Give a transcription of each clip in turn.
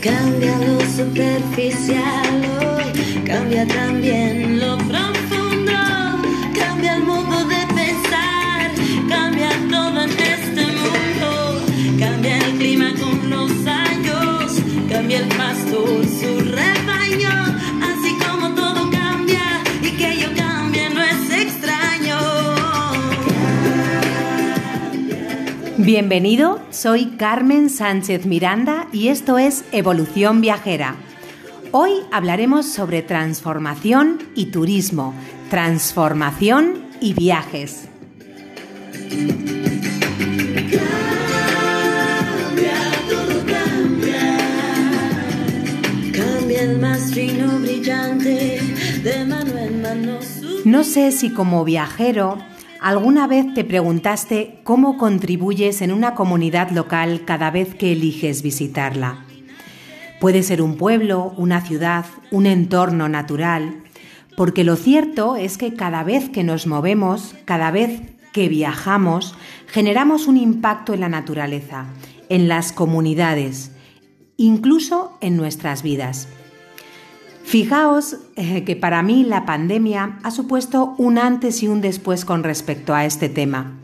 Cambia lo superficial cambia también lo profundo, Bienvenido, soy Carmen Sánchez Miranda y esto es Evolución Viajera. Hoy hablaremos sobre transformación y turismo, transformación y viajes. Cambia, todo cambia. Cambia el más fino brillante de mano en mano. su- No sé si como viajero alguna vez te preguntaste cómo contribuyes en una comunidad local cada vez que eliges visitarla. Puede ser un pueblo, una ciudad, un entorno natural, porque lo cierto es que cada vez que nos movemos, cada vez que viajamos, generamos un impacto en la naturaleza, en las comunidades, incluso en nuestras vidas. Fijaos eh, que para mí la pandemia ha supuesto un antes y un después con respecto a este tema.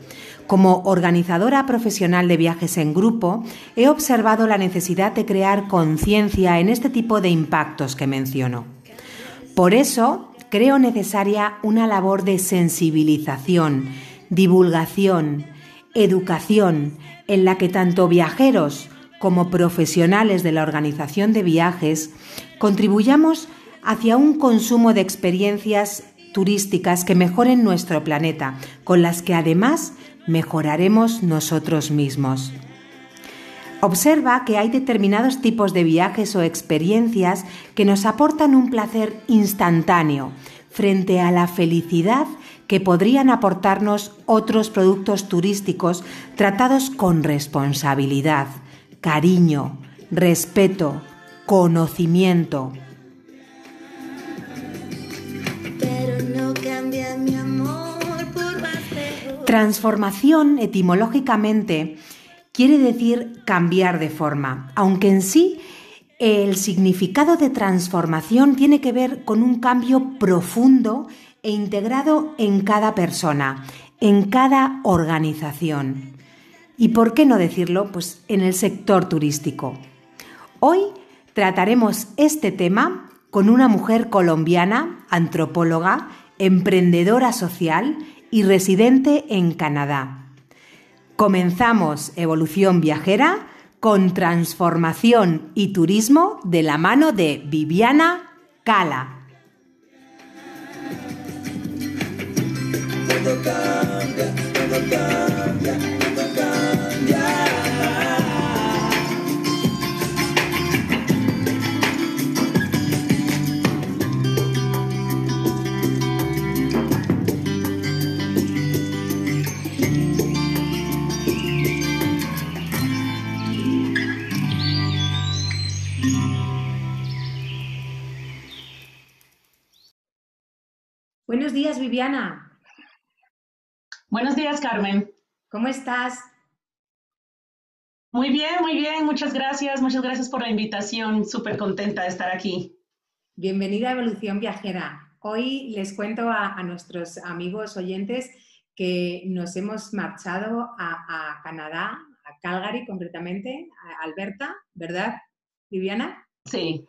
Como organizadora profesional de viajes en grupo, he observado la necesidad de crear conciencia en este tipo de impactos que menciono. Por eso, creo necesaria una labor de sensibilización, divulgación, educación, en la que tanto viajeros como profesionales de la organización de viajes contribuyamos hacia un consumo de experiencias turísticas que mejoren nuestro planeta, con las que además mejoraremos nosotros mismos. Observa que hay determinados tipos de viajes o experiencias que nos aportan un placer instantáneo frente a la felicidad que podrían aportarnos otros productos turísticos tratados con responsabilidad, cariño, respeto, conocimiento. Transformación etimológicamente quiere decir cambiar de forma, aunque en sí el significado de transformación tiene que ver con un cambio profundo e integrado en cada persona, en cada organización. ¿Y por qué no decirlo? Pues en el sector turístico. Hoy trataremos este tema con una mujer colombiana, antropóloga, emprendedora social y residente en Canadá. Comenzamos Evolución Viajera con transformación y turismo de la mano de Viviana Cala. Días, Viviana. Buenos días, Carmen. ¿Cómo estás? Muy bien, muy bien. Muchas gracias. Muchas gracias por la invitación. Súper contenta de estar aquí. Bienvenida a Evolución Viajera. Hoy les cuento a, a nuestros amigos oyentes que nos hemos marchado a, a Canadá, a Calgary concretamente, a Alberta, ¿verdad, Viviana? Sí,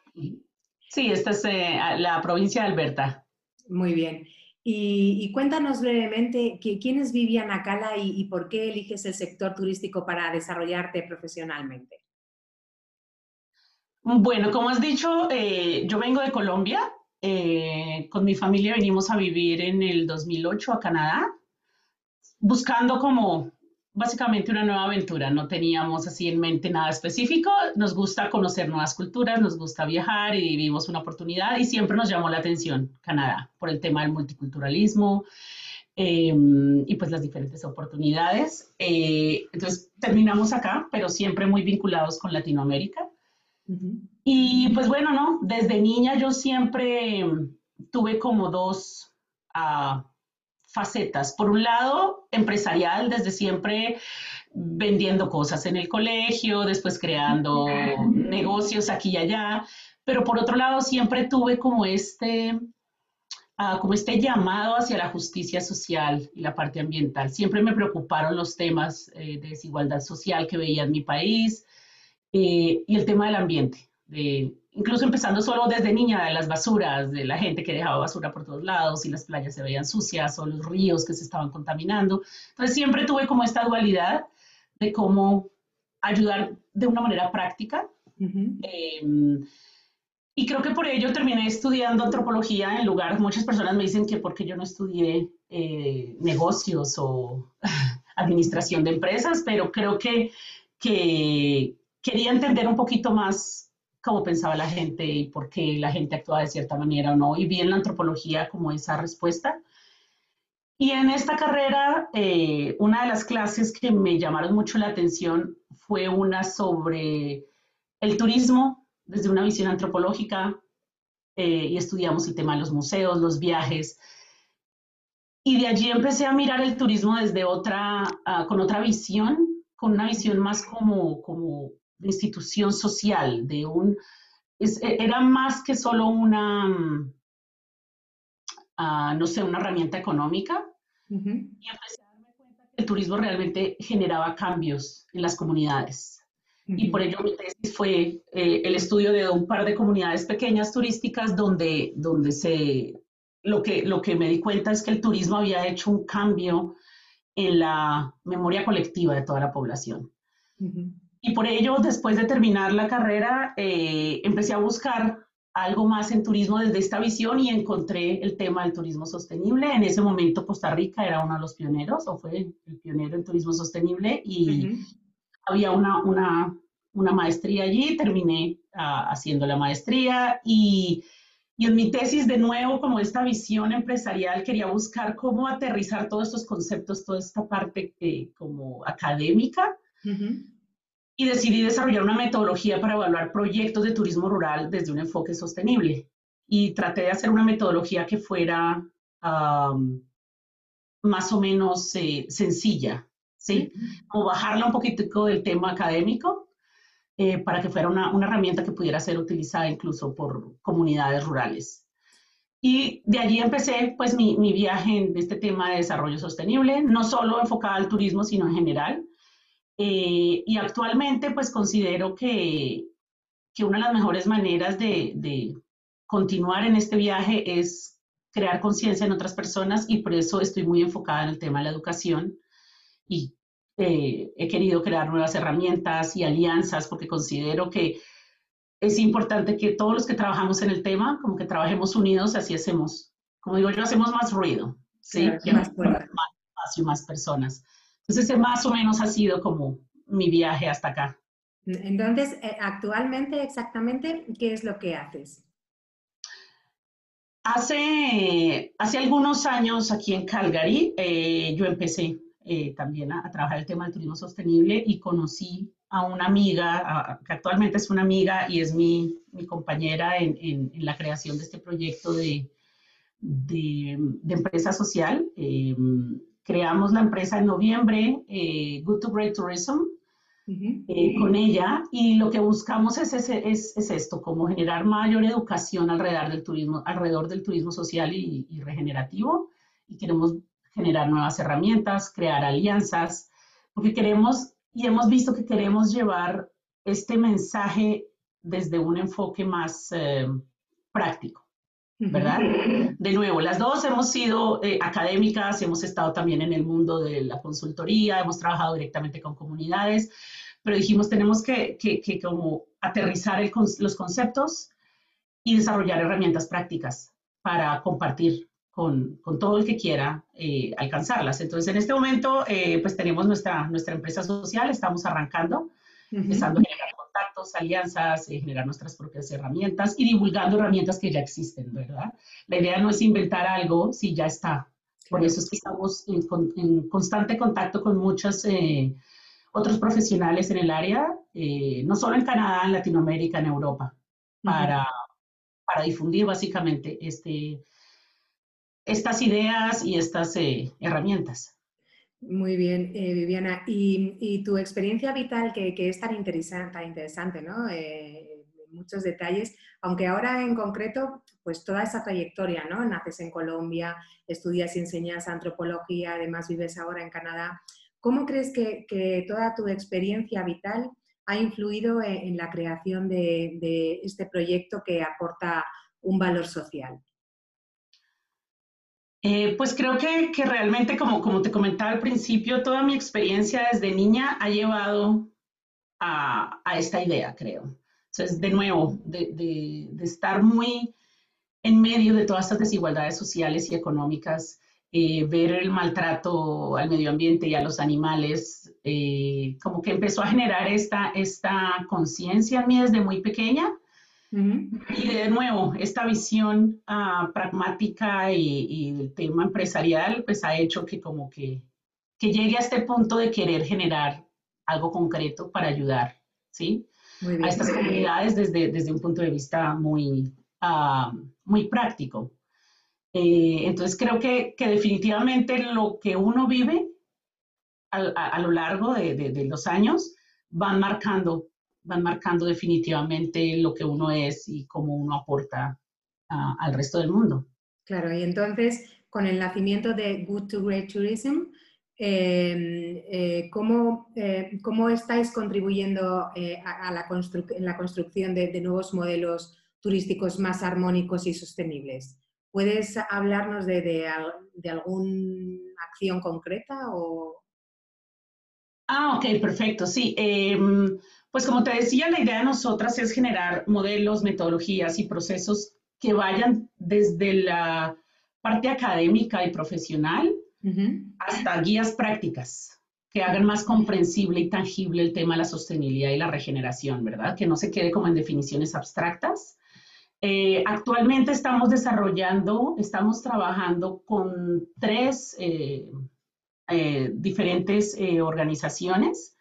sí, esta es eh, la provincia de Alberta. Muy bien. Y, cuéntanos brevemente que- quién es Viviana Cala y, y por qué eliges el sector turístico para desarrollarte profesionalmente. Bueno, como has dicho, eh, yo vengo de Colombia. Eh, con mi familia venimos a vivir en el 2008 a Canadá, buscando como básicamente una nueva aventura. No teníamos así en mente nada específico. Nos gusta conocer nuevas culturas, nos gusta viajar y vimos una oportunidad y siempre nos llamó la atención Canadá por el tema del multiculturalismo eh, y pues las diferentes oportunidades. Eh, entonces terminamos acá, pero siempre muy vinculados con Latinoamérica. Ujú. Y pues bueno, ¿no? Desde niña yo siempre tuve como dos ah, facetas. Por un lado, empresarial, desde siempre vendiendo cosas en el colegio, después creando negocios aquí y allá, pero por otro lado siempre tuve como este, uh, como este llamado hacia la justicia social y la parte ambiental. Siempre me preocuparon los temas eh, de desigualdad social que veía en mi país eh, y el tema del ambiente, de, incluso empezando solo desde niña, de las basuras, de la gente que dejaba basura por todos lados y las playas se veían sucias o los ríos que se estaban contaminando. Entonces siempre tuve como esta dualidad de cómo ayudar de una manera práctica. eh, y creo que por ello terminé estudiando antropología en lugar, muchas personas me dicen que porque yo no estudié eh, negocios o administración de empresas, pero creo que, que quería entender un poquito más cómo pensaba la gente y por qué la gente actuaba de cierta manera o no, y vi en la antropología como esa respuesta. Y en esta carrera, eh, una de las clases que me llamaron mucho la atención fue una sobre el turismo desde una visión antropológica eh, y estudiamos el tema de los museos, los viajes. Y de allí empecé a mirar el turismo desde otra, uh, con otra visión, con una visión más como, como de institución social, de un, es, e, era más que solo una, uh, no sé, una herramienta económica. Uh -huh. Y empecé a darme cuenta que el turismo realmente generaba cambios en las comunidades y por ello mi tesis fue eh, el estudio de un par de comunidades pequeñas turísticas donde, donde se, lo, que, lo que me di cuenta es que el turismo había hecho un cambio en la memoria colectiva de toda la población. Uh -huh. Y por ello, después de terminar la carrera, eh, empecé a buscar algo más en turismo desde esta visión y encontré el tema del turismo sostenible. En ese momento Costa Rica era uno de los pioneros o fue el pionero en turismo sostenible y uh -huh había una, una, una, maestría allí, terminé uh, haciendo la maestría y, y, en mi tesis de nuevo, como esta visión empresarial, quería buscar cómo aterrizar todos estos conceptos, toda esta parte eh, como académica. Uh -huh. Y decidí desarrollar una metodología para evaluar proyectos de turismo rural desde un enfoque sostenible. Y traté de hacer una metodología que fuera um, más o menos eh, sencilla, ¿sí? O bajarla un poquitico del tema académico eh, para que fuera una, una, herramienta que pudiera ser utilizada incluso por comunidades rurales. Y de allí empecé pues mi, mi viaje en este tema de desarrollo sostenible, no solo enfocada al turismo, sino en general. Eh, y actualmente pues considero que, que una de las mejores maneras de, de continuar en este viaje es crear conciencia en otras personas y por eso estoy muy enfocada en el tema de la educación y eh, he querido crear nuevas herramientas y alianzas porque considero que es importante que todos los que trabajamos en el tema, como que trabajemos unidos, así hacemos, como digo yo, hacemos más ruido, ¿sí? Claro, más, más, más espacio, más personas. Entonces, ese más o menos ha sido como mi viaje hasta acá. Entonces, eh, actualmente, exactamente, ¿qué es lo que haces? Hace, hace algunos años aquí en Calgary, eh, yo empecé eh, también a, a, trabajar el tema del turismo sostenible y conocí a una amiga, a, que actualmente es una amiga y es mi, mi compañera en, en, en, la creación de este proyecto de, de, de empresa social. Eh, creamos la empresa en noviembre, eh, Good to Great Tourism, uh -huh. con ella y lo que buscamos es, es, es, es, esto, como generar mayor educación alrededor del turismo, alrededor del turismo social y, y regenerativo y queremos generar nuevas herramientas, crear alianzas, porque queremos y hemos visto que queremos llevar este mensaje desde un enfoque más eh, práctico, ¿verdad? De nuevo, las dos hemos sido eh, académicas, hemos estado también en el mundo de la consultoría, hemos trabajado directamente con comunidades, pero dijimos tenemos que, que, que como aterrizar el, los conceptos y desarrollar herramientas prácticas para compartir con, con, todo el que quiera eh, alcanzarlas. Entonces, en este momento, eh, pues tenemos nuestra, nuestra empresa social, estamos arrancando. Empezando a generar contactos, alianzas, eh, generar nuestras propias herramientas y divulgando herramientas que ya existen, ¿verdad? La idea no es inventar algo si ya está. Por eso es que estamos en, en constante contacto con muchos eh, otros profesionales en el área, eh, no solo en Canadá, en Latinoamérica, en Europa, para, uh -huh. para difundir básicamente este estas ideas y estas eh, herramientas. Muy bien, eh, Viviana. Y, tu experiencia vital, que, es tan interesante, tan interesante ¿no? Eh, muchos detalles, aunque ahora en concreto, pues toda esa trayectoria, ¿no? Naces en Colombia, estudias y enseñas antropología, además vives ahora en Canadá. ¿Cómo crees que, toda tu experiencia vital ha influido en, la creación de este proyecto que aporta un valor social? Eh, pues creo que, realmente, como, como te comentaba al principio, toda mi experiencia desde niña ha llevado a, esta idea, creo. Entonces, de nuevo, de, estar muy en medio de todas estas desigualdades sociales y económicas, eh, ver el maltrato al medio ambiente y a los animales, eh, como que empezó a generar esta, esta conciencia en mí desde muy pequeña y de nuevo, esta visión ah, pragmática y, el tema empresarial, pues ha hecho que como que, que, llegue a este punto de querer generar algo concreto para ayudar, ¿sí? a estas comunidades desde, desde un punto de vista muy, ah, muy práctico. Eh, entonces creo que, que, definitivamente lo que uno vive a, a, lo largo de, de, los años van marcando van marcando definitivamente lo que uno es y cómo uno aporta al resto del mundo. Claro, y entonces con el nacimiento de Good to Great Tourism, em, eh, ¿cómo, eh, ¿cómo, estáis contribuyendo eh, a, la en la construcción de, nuevos modelos turísticos más armónicos y sostenibles? ¿Puedes hablarnos de, de, de alguna acción concreta? O... Ah, ok, perfecto, sí. Em, pues como te decía, la idea de nosotras es generar modelos, metodologías y procesos que vayan desde la parte académica y profesional hasta guías prácticas que hagan más comprensible y tangible el tema de la sostenibilidad y la regeneración, ¿verdad? Que no se quede como en definiciones abstractas. Eh, actualmente estamos desarrollando, estamos trabajando con tres eh, eh, diferentes organizaciones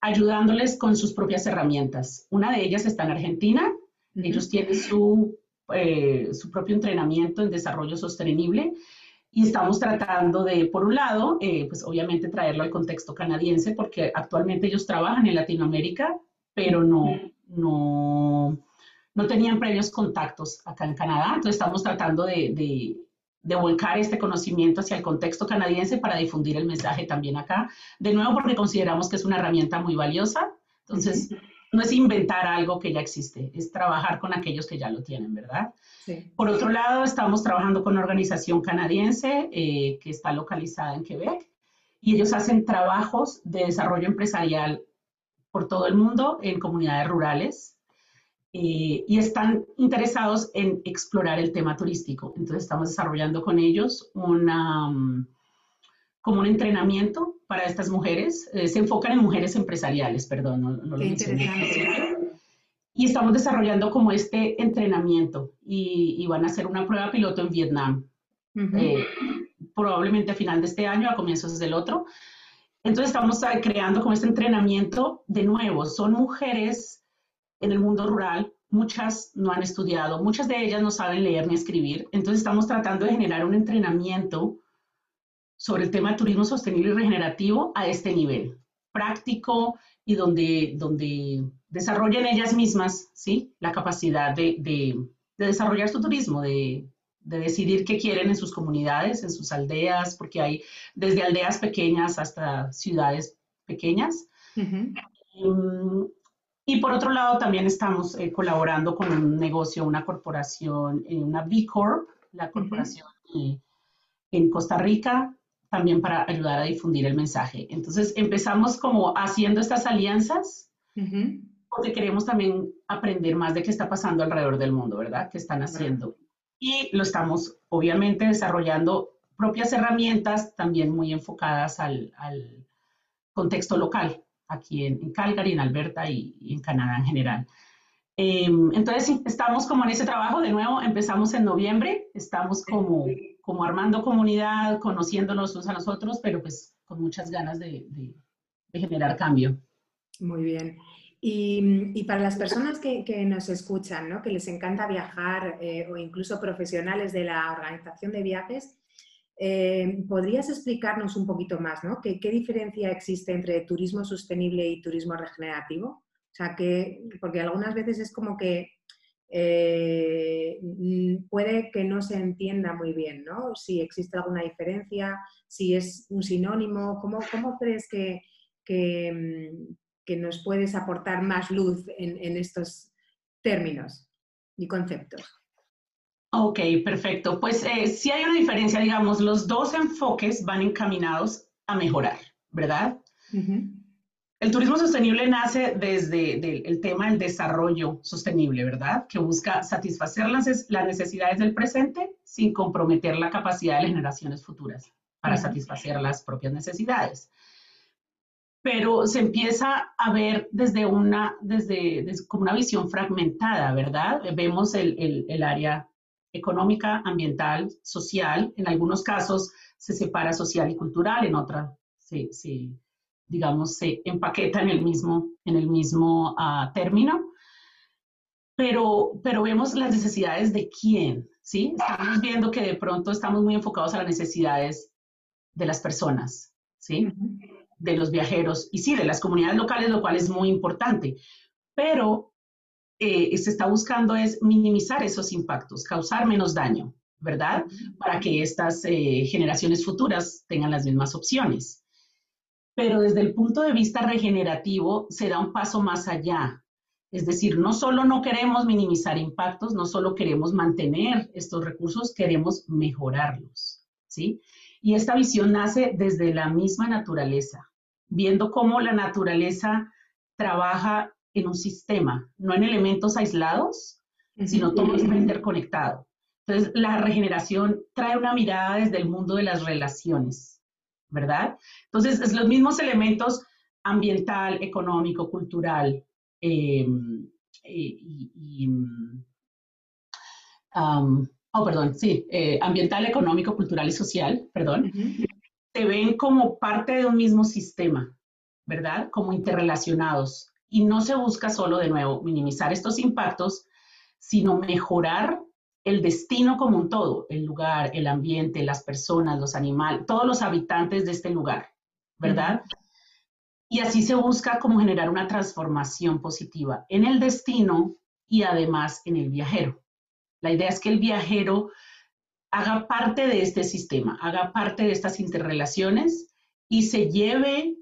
ayudándoles con sus propias herramientas. Una de ellas está en Argentina. Ellos tienen su, eh, su propio entrenamiento en desarrollo sostenible y estamos tratando de, por un lado, eh, pues obviamente traerlo al contexto canadiense, porque actualmente ellos trabajan en Latinoamérica, pero no, no, no tenían previos contactos acá en Canadá. Entonces estamos tratando de de volcar este conocimiento hacia el contexto canadiense para difundir el mensaje también acá. De nuevo, porque consideramos que es una herramienta muy valiosa. Entonces, no es inventar algo que ya existe, es trabajar con aquellos que ya lo tienen, ¿verdad? Por otro lado, estamos trabajando con una organización canadiense eh, que está localizada en Quebec y ellos hacen trabajos de desarrollo empresarial por todo el mundo en comunidades rurales eh, y están interesados en explorar el tema turístico. Entonces estamos desarrollando con ellos una, mm, como un entrenamiento para estas mujeres. Eh, se enfocan en mujeres empresariales, perdón, no, lo mencioné. Y estamos desarrollando como este entrenamiento y, van a hacer una prueba piloto en Vietnam, eh, probablemente a final de este año, a comienzos del otro. Entonces estamos creando como este entrenamiento de nuevo. Son mujeres en el mundo rural, muchas no han estudiado, muchas de ellas no saben leer ni escribir. Entonces estamos tratando de generar un entrenamiento sobre el tema de turismo sostenible y regenerativo a este nivel, práctico y donde, donde desarrollen ellas mismas ¿sí? la capacidad de, de, desarrollar su turismo, de, de, decidir qué quieren en sus comunidades, en sus aldeas, porque hay desde aldeas pequeñas hasta ciudades pequeñas. Y por otro lado, también estamos eh, colaborando con un negocio, una corporación, eh, una B Corp, la corporación eh, en Costa Rica, también para ayudar a difundir el mensaje. Entonces empezamos como haciendo estas alianzas, porque queremos también aprender más de qué está pasando alrededor del mundo, ¿verdad? ¿Qué están haciendo? Y lo estamos obviamente desarrollando propias herramientas también muy enfocadas al, al contexto local aquí en, Calgary, en Alberta y, en Canadá en general. Em, entonces, sí, estamos como en ese trabajo, de nuevo, empezamos en noviembre, estamos como, como armando comunidad, conociéndonos unos a nosotros, pero pues con muchas ganas de, generar cambio. Muy bien. Y, para las personas que, nos escuchan, ¿no? que les encanta viajar eh, o incluso profesionales de la organización de viajes, Eh, ¿Podrías explicarnos un poquito más, ¿no? ¿Qué, diferencia existe entre turismo sostenible y turismo regenerativo? O sea, que, porque algunas veces es como que eh, puede que no se entienda muy bien, ¿no? Si existe alguna diferencia, si es un sinónimo, ¿cómo, crees que, que, nos puedes aportar más luz en estos términos y conceptos? Ok, perfecto. Pues eh, sí hay una diferencia, digamos, los dos enfoques van encaminados a mejorar, ¿verdad? El turismo sostenible nace desde el tema del desarrollo sostenible, ¿verdad? Que busca satisfacer las, necesidades del presente sin comprometer la capacidad de las generaciones futuras para satisfacer las propias necesidades. Pero se empieza a ver desde una, desde, como una visión fragmentada, ¿verdad? Vemos el, el área económica, ambiental, social. En algunos casos se separa social y cultural, en otra se, digamos, se empaqueta en el mismo, en el mismo ah, término. Pero, pero vemos las necesidades de quién, ¿sí? Estamos viendo que de pronto estamos muy enfocados a las necesidades de las personas, ¿sí? De los viajeros y sí, de las comunidades locales, lo cual es muy importante. Pero eh, se está buscando es minimizar esos impactos, causar menos daño, ¿verdad? Para que estas eh, generaciones futuras tengan las mismas opciones. Pero desde el punto de vista regenerativo se da un paso más allá. Es decir, no solo no queremos minimizar impactos, no solo queremos mantener estos recursos, queremos mejorarlos, ¿sí? Y esta visión nace desde la misma naturaleza, viendo cómo la naturaleza trabaja en un sistema, no en elementos aislados, sino todo está interconectado. Entonces, la regeneración trae una mirada desde el mundo de las relaciones, ¿verdad? Entonces, es los mismos elementos ambiental, económico, cultural em, y, oh, perdón, sí, eh, ambiental, económico, cultural y social, perdón, se ven como parte de un mismo sistema, ¿verdad? Como interrelacionados y no se busca solo, de nuevo, minimizar estos impactos, sino mejorar el destino como un todo, el lugar, el ambiente, las personas, los animales, todos los habitantes de este lugar, ¿verdad? Y así se busca como generar una transformación positiva en el destino y además en el viajero. La idea es que el viajero haga parte de este sistema, haga parte de estas interrelaciones y se lleve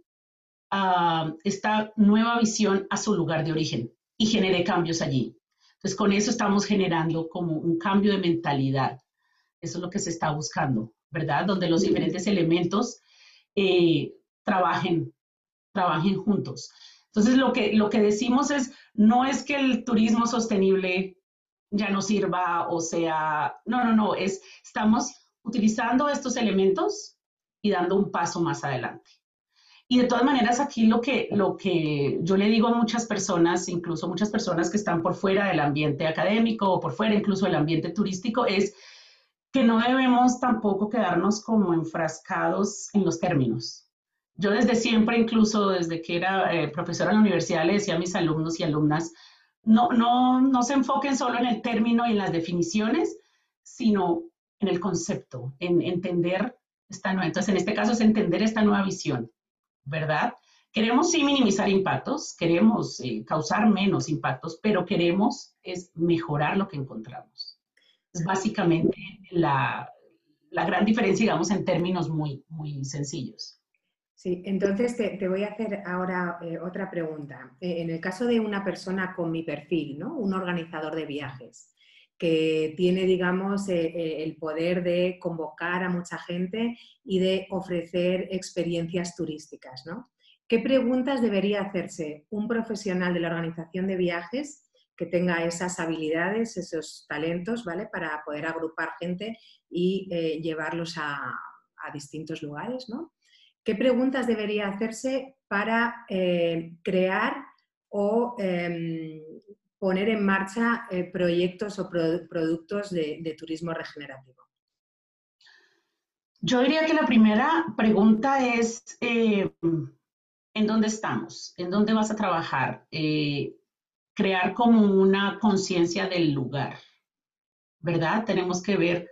esta nueva visión a su lugar de origen y genere cambios allí. Entonces, con eso estamos generando como un cambio de mentalidad. Eso es lo que se está buscando, ¿verdad? Donde los diferentes elementos eh, trabajen, trabajen juntos. Entonces, lo que, lo que decimos es, no es que el turismo sostenible ya no sirva o sea, no, no, no, es, estamos utilizando estos elementos y dando un paso más adelante. Y de todas maneras, aquí lo que, lo que yo le digo a muchas personas, incluso muchas personas que están por fuera del ambiente académico o por fuera incluso del ambiente turístico, es que no debemos tampoco quedarnos como enfrascados en los términos. Yo desde siempre, incluso desde que era eh, profesora en la universidad, le decía a mis alumnos y alumnas, no, no, no se enfoquen solo en el término y en las definiciones, sino en el concepto, en entender esta nueva. Entonces, en este caso es entender esta nueva visión ¿verdad? Queremos sí minimizar impactos, queremos eh, causar menos impactos, pero queremos es mejorar lo que encontramos. Es básicamente la, gran diferencia, digamos, en términos muy, muy sencillos. Sí, entonces te, voy a hacer ahora eh, otra pregunta. Eh, en el caso de una persona con mi perfil, ¿no? Un organizador de viajes que tiene, digamos, el poder de convocar a mucha gente y de ofrecer experiencias turísticas, ¿no? ¿Qué preguntas debería hacerse un profesional de la organización de viajes que tenga esas habilidades, esos talentos, ¿vale? Para poder agrupar gente y eh, llevarlos a, distintos lugares, ¿no? ¿Qué preguntas debería hacerse para eh, crear o em, poner en marcha eh, proyectos o productos de turismo regenerativo? Yo diría que la primera pregunta es, eh, ¿en dónde estamos? ¿En dónde vas a trabajar? Eh, crear como una conciencia del lugar, ¿verdad? Tenemos que ver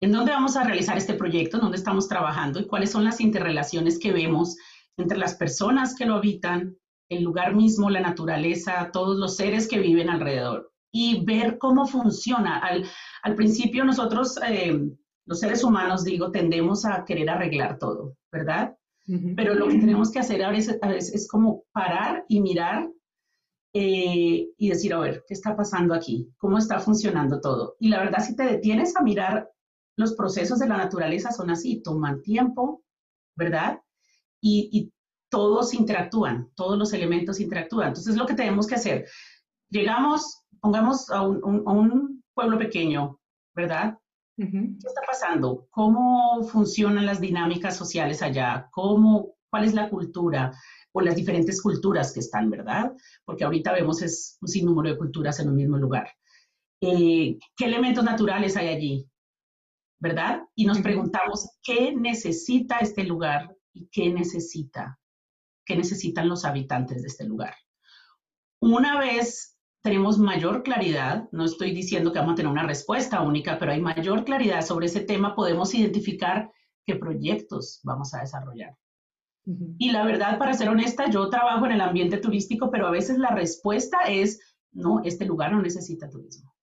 ¿En dónde vamos a realizar este proyecto? ¿En dónde estamos trabajando? ¿Y cuáles son las interrelaciones que vemos entre las personas que lo habitan, el lugar mismo, la naturaleza, todos los seres que viven alrededor? Y ver cómo funciona. Al, al principio nosotros, eh, los seres humanos, digo, tendemos a querer arreglar todo, ¿verdad? Pero lo que tenemos que hacer a veces, es como parar y mirar eh, y decir, a ver, ¿qué está pasando aquí? ¿Cómo está funcionando todo? Y la verdad, si te detienes a mirar los procesos de la naturaleza, son así, toman tiempo, ¿verdad? Y, todos interactúan, todos los elementos interactúan. Entonces, lo que tenemos que hacer, llegamos, pongamos a un, pueblo pequeño, ¿verdad? ¿Qué está pasando? ¿Cómo funcionan las dinámicas sociales allá? ¿Cómo, ¿Cuál es la cultura? O las diferentes culturas que están, ¿verdad? Porque ahorita vemos es un sinnúmero de culturas en un mismo lugar. Eh, ¿Qué elementos naturales hay allí? ¿Verdad? Y nos preguntamos, ¿qué necesita este lugar y qué necesita? ¿Qué necesitan los habitantes de este lugar? Una vez tenemos mayor claridad, no estoy diciendo que vamos a tener una respuesta única, pero hay mayor claridad sobre ese tema, podemos identificar qué proyectos vamos a desarrollar. Y la verdad, para ser honesta, yo trabajo en el ambiente turístico, pero a veces la respuesta es, no, este lugar no necesita turismo,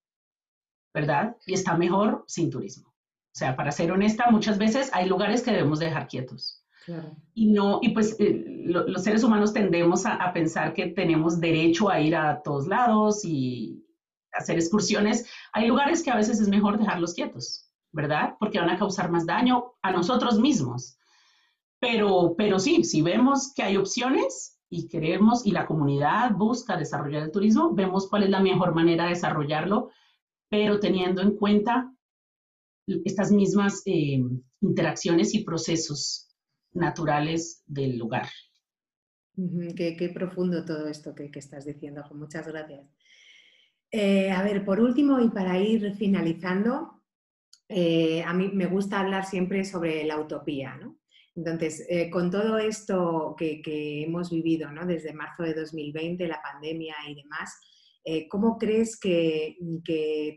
¿verdad? Y está mejor sin turismo. O sea, para ser honesta, muchas veces hay lugares que debemos dejar quietos. Y no, y pues eh, los seres humanos tendemos a, pensar que tenemos derecho a ir a todos lados y hacer excursiones. Hay lugares que a veces es mejor dejarlos quietos, ¿verdad? Porque van a causar más daño a nosotros mismos. Pero, pero sí, si vemos que hay opciones y queremos y la comunidad busca desarrollar el turismo, vemos cuál es la mejor manera de desarrollarlo, pero teniendo en cuenta estas mismas eh, interacciones y procesos naturales del lugar. qué, profundo todo esto que, estás diciendo, Muchas gracias. Eh, a ver, por último y para ir finalizando, eh, a mí me gusta hablar siempre sobre la utopía, Entonces, eh, con todo esto que, hemos vivido desde marzo de 2020, la pandemia y demás, ¿cómo crees que,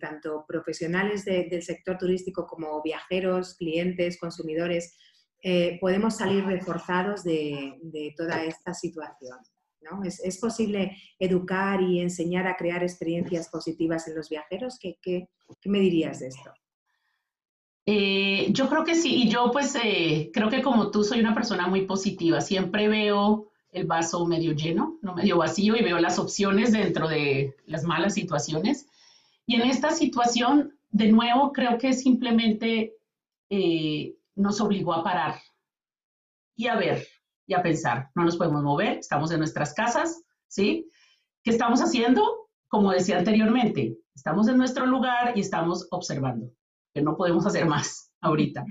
tanto profesionales del sector turístico como viajeros, clientes, consumidores, eh, podemos salir reforzados de, toda esta situación. ¿no? ¿Es, posible educar y enseñar a crear experiencias positivas en los viajeros? ¿Qué, qué, me dirías de esto? Eh, yo creo que sí, y yo pues eh, creo que como tú soy una persona muy positiva, siempre veo el vaso medio lleno, no medio vacío, y veo las opciones dentro de las malas situaciones. Y en esta situación, de nuevo, creo que simplemente nos obligó a parar y a ver y a pensar. No nos podemos mover, estamos en nuestras casas, ¿sí? ¿Qué estamos haciendo? Como decía anteriormente, estamos en nuestro lugar y estamos observando, que no podemos hacer más ahorita.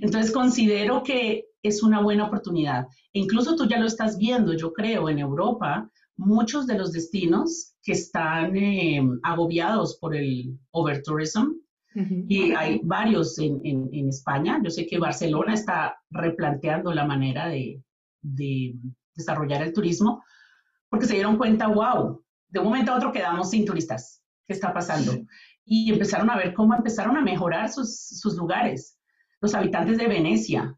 Entonces considero que es una buena oportunidad. E incluso tú ya lo estás viendo, yo creo, en Europa, muchos de los destinos que están eh, agobiados por el overtourism, y hay varios en, en, España. Yo sé que Barcelona está replanteando la manera de, de, desarrollar el turismo porque se dieron cuenta, wow, de un momento a otro quedamos sin turistas. ¿Qué está pasando? Y empezaron a ver cómo empezaron a mejorar sus, sus lugares. Los habitantes de Venecia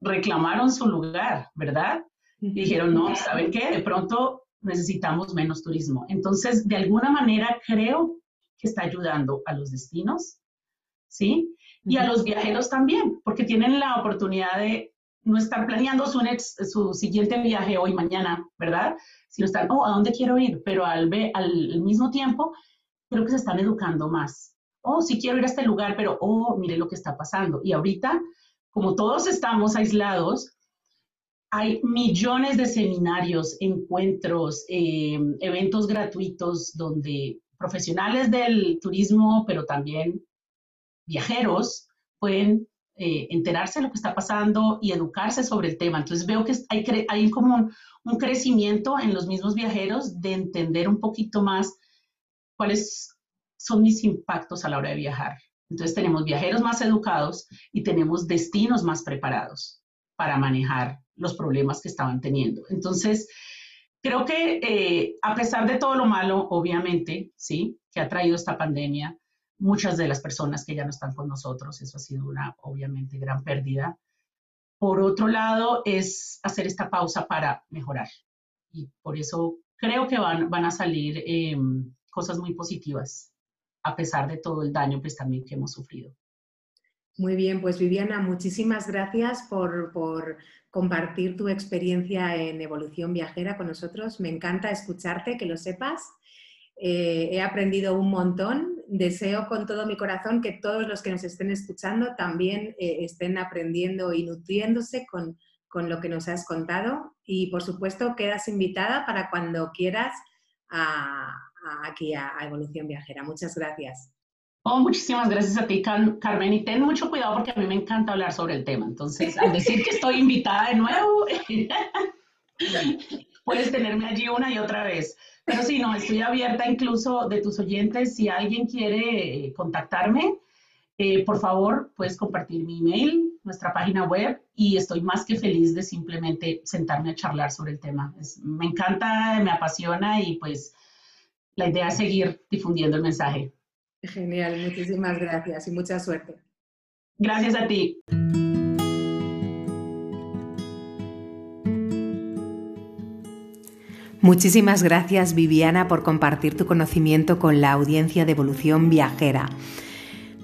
reclamaron su lugar, ¿verdad? Y dijeron, no, ¿saben qué? De pronto necesitamos menos turismo. Entonces, de alguna manera, creo que está ayudando a los destinos, ¿sí? Y a los viajeros también, porque tienen la oportunidad de no estar planeando su, su siguiente viaje hoy, mañana, ¿verdad? Sino están, oh, ¿a dónde quiero ir? Pero al, al mismo tiempo, creo que se están educando más. Oh, sí quiero ir a este lugar, pero, oh, mire lo que está pasando. Y ahorita, como todos estamos aislados, hay millones de seminarios, encuentros, eh, eventos gratuitos donde profesionales del turismo, pero también viajeros, pueden eh, enterarse de lo que está pasando y educarse sobre el tema. Entonces veo que hay, hay como un, crecimiento en los mismos viajeros de entender un poquito más cuáles son mis impactos a la hora de viajar. Entonces tenemos viajeros más educados y tenemos destinos más preparados para manejar los problemas que estaban teniendo. Entonces, Creo que eh, a pesar de todo lo malo, obviamente, sí, que ha traído esta pandemia, muchas de las personas que ya no están con nosotros. Eso ha sido una, obviamente, gran pérdida. Por otro lado, es hacer esta pausa para mejorar. Y por eso creo que van, van a salir em, cosas muy positivas, a pesar de todo el daño pues, también que hemos sufrido. Muy bien, pues Viviana, muchísimas gracias por, por, compartir tu experiencia en evolución viajera con nosotros. Me encanta escucharte, que lo sepas. Eh, he aprendido un montón. Deseo con todo mi corazón que todos los que nos estén escuchando también eh, estén aprendiendo y nutriéndose con, lo que nos has contado. Y por supuesto, quedas invitada para cuando quieras aquí a Evolución Viajera. Muchas gracias. Oh, muchísimas gracias a ti, Carmen. Y ten mucho cuidado porque a mí me encanta hablar sobre el tema. Entonces, al decir que estoy invitada de nuevo, puedes tenerme allí una y otra vez. Pero sí, no, estoy abierta incluso de tus oyentes. Si alguien quiere eh, contactarme, eh, por favor, puedes compartir mi email, nuestra página web y estoy más que feliz de simplemente sentarme a charlar sobre el tema. me encanta, me apasiona y pues la idea es seguir difundiendo el mensaje. Genial, muchísimas gracias y mucha suerte. Gracias a ti. Muchísimas gracias Viviana por compartir tu conocimiento con la audiencia de Evolución Viajera.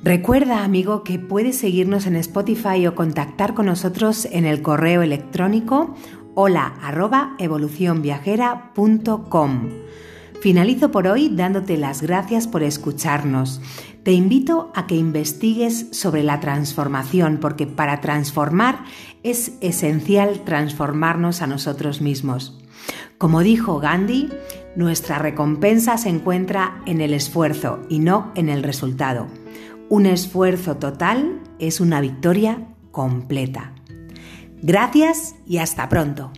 Recuerda, amigo, que puedes seguirnos en Spotify o contactar con nosotros en el correo electrónico hola Finalizo por hoy dándote las gracias por escucharnos. Te invito a que investigues sobre la transformación, porque para transformar es esencial transformarnos a nosotros mismos. Como dijo Gandhi, nuestra recompensa se encuentra en el esfuerzo y no en el resultado. Un esfuerzo total es una victoria completa. Gracias y hasta pronto.